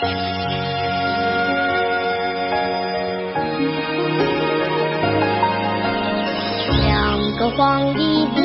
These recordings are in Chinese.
两个黄鹂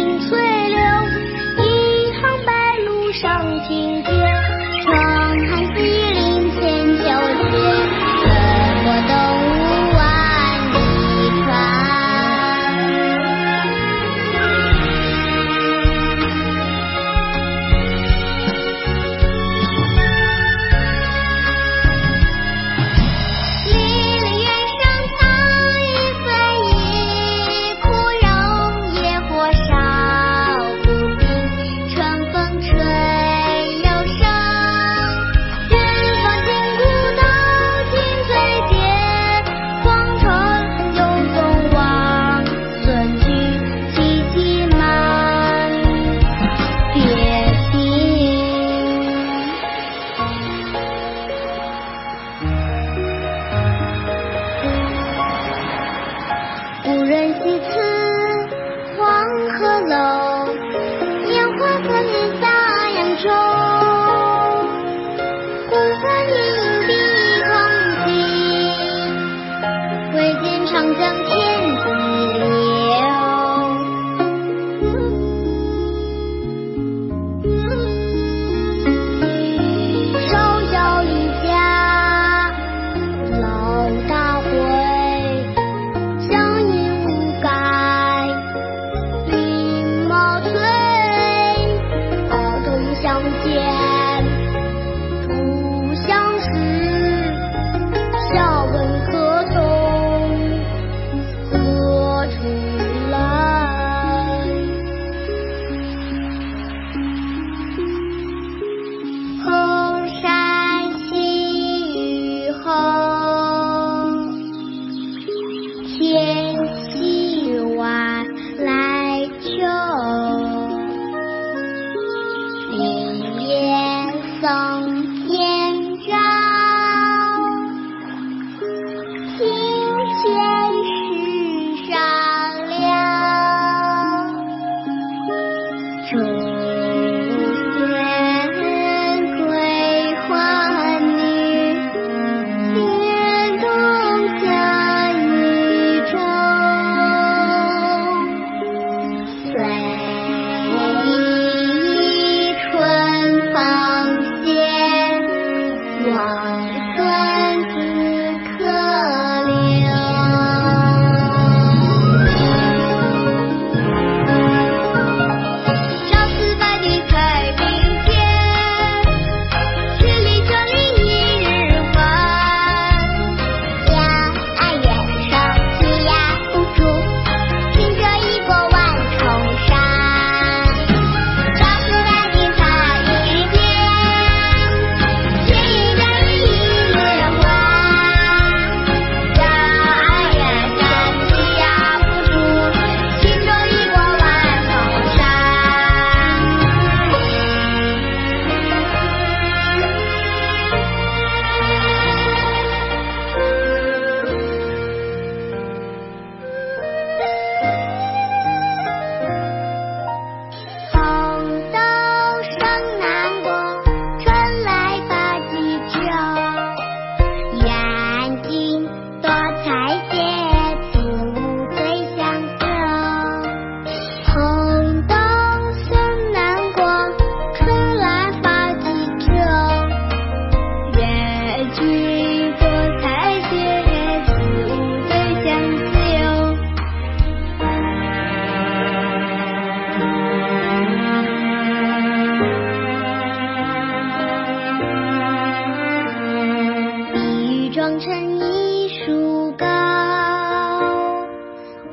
成一树高，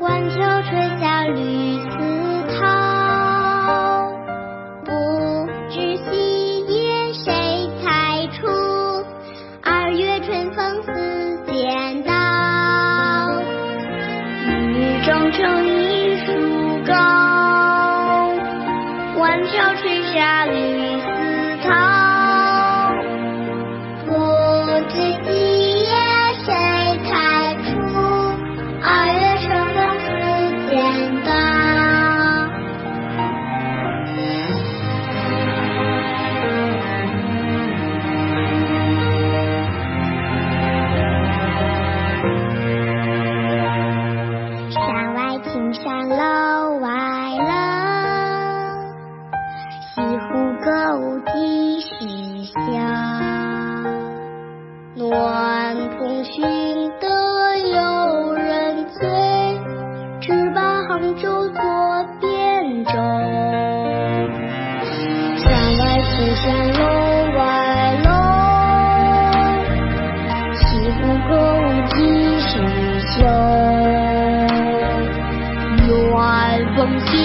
万条垂下绿丝绦。不知细叶谁裁出，二月春风似剪刀。雨中成一树高，万条垂下绿丝。时休？暖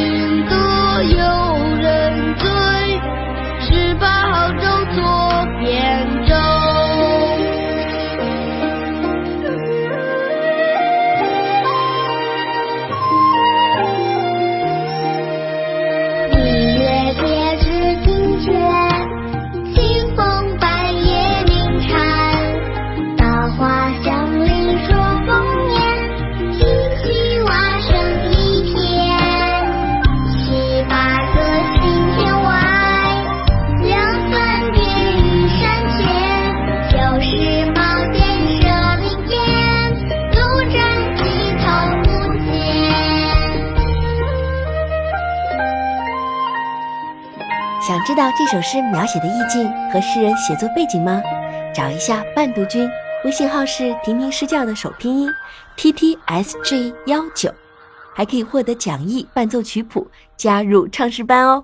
想知道这首诗描写的意境和诗人写作背景吗？找一下伴读君，微信号是婷婷诗教的首拼音 t t s g 幺九，还可以获得讲义、伴奏曲谱，加入唱诗班哦。